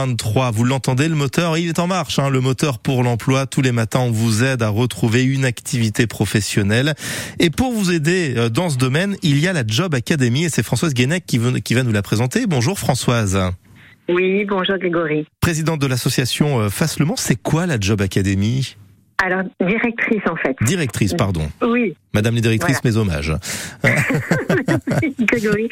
23, vous l'entendez, le moteur, il est en marche. Hein, le moteur pour l'emploi, tous les matins, on vous aide à retrouver une activité professionnelle. Et pour vous aider euh, dans ce domaine, il y a la Job Academy et c'est Françoise Guénec qui, qui va nous la présenter. Bonjour Françoise. Oui, bonjour Grégory. Présidente de l'association euh, Face Le Mans, c'est quoi la Job Academy? Alors, directrice en fait. Directrice, pardon. Oui. Madame les directrices, mes hommages. Grégory.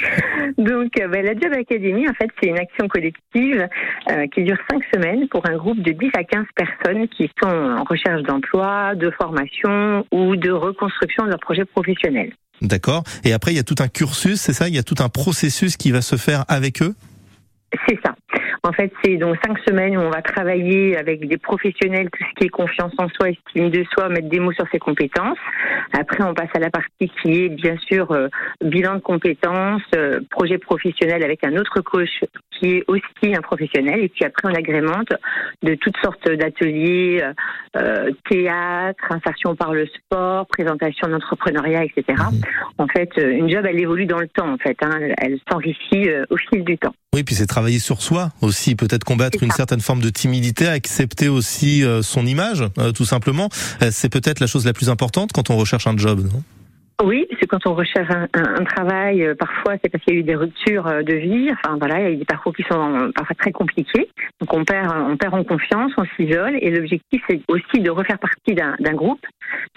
Donc, euh, ben, la Job Academy, en fait, c'est une action collective euh, qui dure cinq semaines pour un groupe de 10 à 15 personnes qui sont en recherche d'emploi, de formation ou de reconstruction de leur projet professionnel. D'accord. Et après, il y a tout un cursus, c'est ça? Il y a tout un processus qui va se faire avec eux? C'est ça. En fait, c'est donc cinq semaines où on va travailler avec des professionnels, tout ce qui est confiance en soi, estime de soi, mettre des mots sur ses compétences. Après, on passe à la partie qui est bien sûr euh, bilan de compétences, euh, projet professionnel avec un autre coach qui est aussi un professionnel. Et puis après, on agrémente de toutes sortes d'ateliers, euh, théâtre, insertion par le sport, présentation d'entrepreneuriat, etc. Mmh. En fait, une job, elle évolue dans le temps. En fait, hein. elle s'enrichit au fil du temps. Oui, puis c'est travailler sur soi aussi, peut-être combattre une certaine forme de timidité, accepter aussi euh, son image, euh, tout simplement. Euh, c'est peut-être la chose la plus importante quand on recherche un job, non? Oui, c'est quand on recherche un, un, travail, euh, parfois c'est parce qu'il y a eu des ruptures euh, de vie. Enfin voilà, il y a des parcours qui sont parfois très compliqués. Donc on perd, on perd en confiance, on s'isole. Et l'objectif c'est aussi de refaire partie d'un groupe.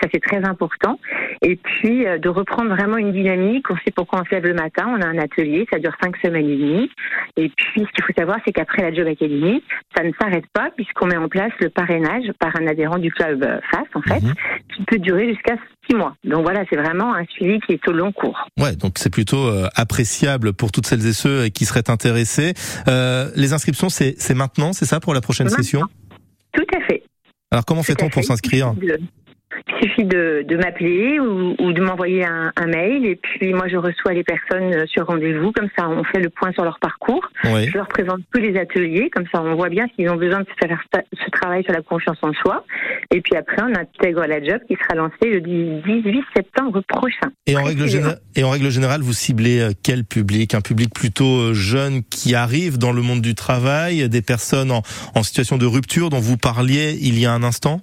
Ça c'est très important. Et puis euh, de reprendre vraiment une dynamique. On sait pourquoi on se lève le matin. On a un atelier, ça dure cinq semaines et demie. Et puis ce qu'il faut savoir, c'est qu'après la Job Academy, ça ne s'arrête pas puisqu'on met en place le parrainage par un adhérent du club FAS en fait, mhm. Qui peut durer jusqu'à six mois. Donc voilà, c'est vraiment un suivi qui est au long cours. Ouais, donc c'est plutôt euh, appréciable pour toutes celles et ceux qui seraient intéressés. Euh, les inscriptions, c'est maintenant, c'est ça pour la prochaine session? Tout à fait. Alors comment fait-on pour s'inscrire? Suffit de, de m'appeler ou, ou, de m'envoyer un, un, mail et puis moi je reçois les personnes euh, sur rendez-vous. Comme ça, on fait le point sur leur parcours. Je leur présente tous les ateliers. Comme ça, on voit bien s'ils ont besoin de faire ce travail sur la confiance en soi. Et puis après, on intègre la job qui sera lancée le 18 septembre prochain. Et en, règle générale, et en règle générale, vous ciblez euh, quel public? Un public plutôt euh, jeune qui arrive dans le monde du travail, des personnes en, en situation de rupture dont vous parliez il y a un instant?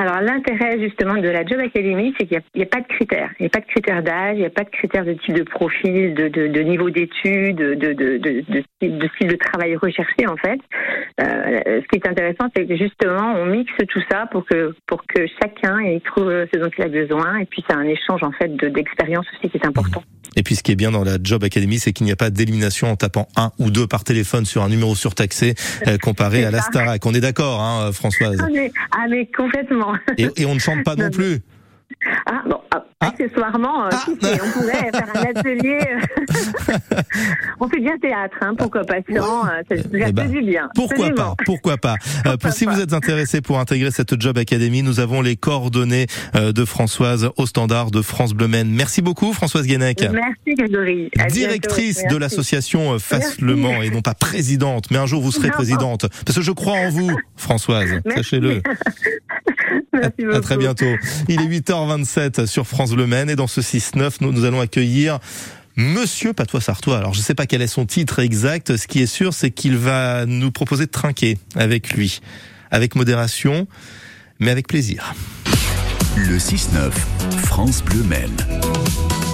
Alors l'intérêt justement de la Job Academy, c'est qu'il n'y a, pas de critères. Il n'y a pas de critères d'âge, il n'y a pas de critères de type de profil, de, de, de niveau d'études, de, de, style de travail recherché en fait. Euh, ce qui est intéressant, c'est que justement on mixe tout ça pour que pour que chacun y trouve ce dont il a besoin et puis c'est un échange en fait d'expérience aussi qui est important. Et puis ce qui est bien dans la Job Academy, c'est qu'il n'y a pas d'élimination en tapant un ou deux par téléphone sur un numéro surtaxé euh, comparé à la Starac. On est d'accord, hein, Françoise ah mais, ah mais complètement. Et, et on ne chante pas non plus. Ah bon, ah, ah. accessoirement, euh, ah. on pourrait faire un atelier. Euh, on fait bien théâtre, hein, pourquoi pas euh, ça, eh ben, du bien. Pourquoi pas Pourquoi pas Si vous êtes intéressé pour intégrer cette Job Academy, nous avons les coordonnées de Françoise au standard de France Bleu Merci beaucoup Françoise Guénec. Merci Grégory. Directrice de l'association Face Le Mans et non pas présidente, mais un jour vous serez présidente parce que je crois en vous Françoise, sachez-le. Merci beaucoup. À très bientôt. Il est 8h27 sur France Bleu Maine et dans ce 6-9, nous, nous allons accueillir Monsieur Patois Sartois. Alors je ne sais pas quel est son titre exact. Ce qui est sûr, c'est qu'il va nous proposer de trinquer avec lui, avec modération, mais avec plaisir. Le 6-9, France Bleu Maine.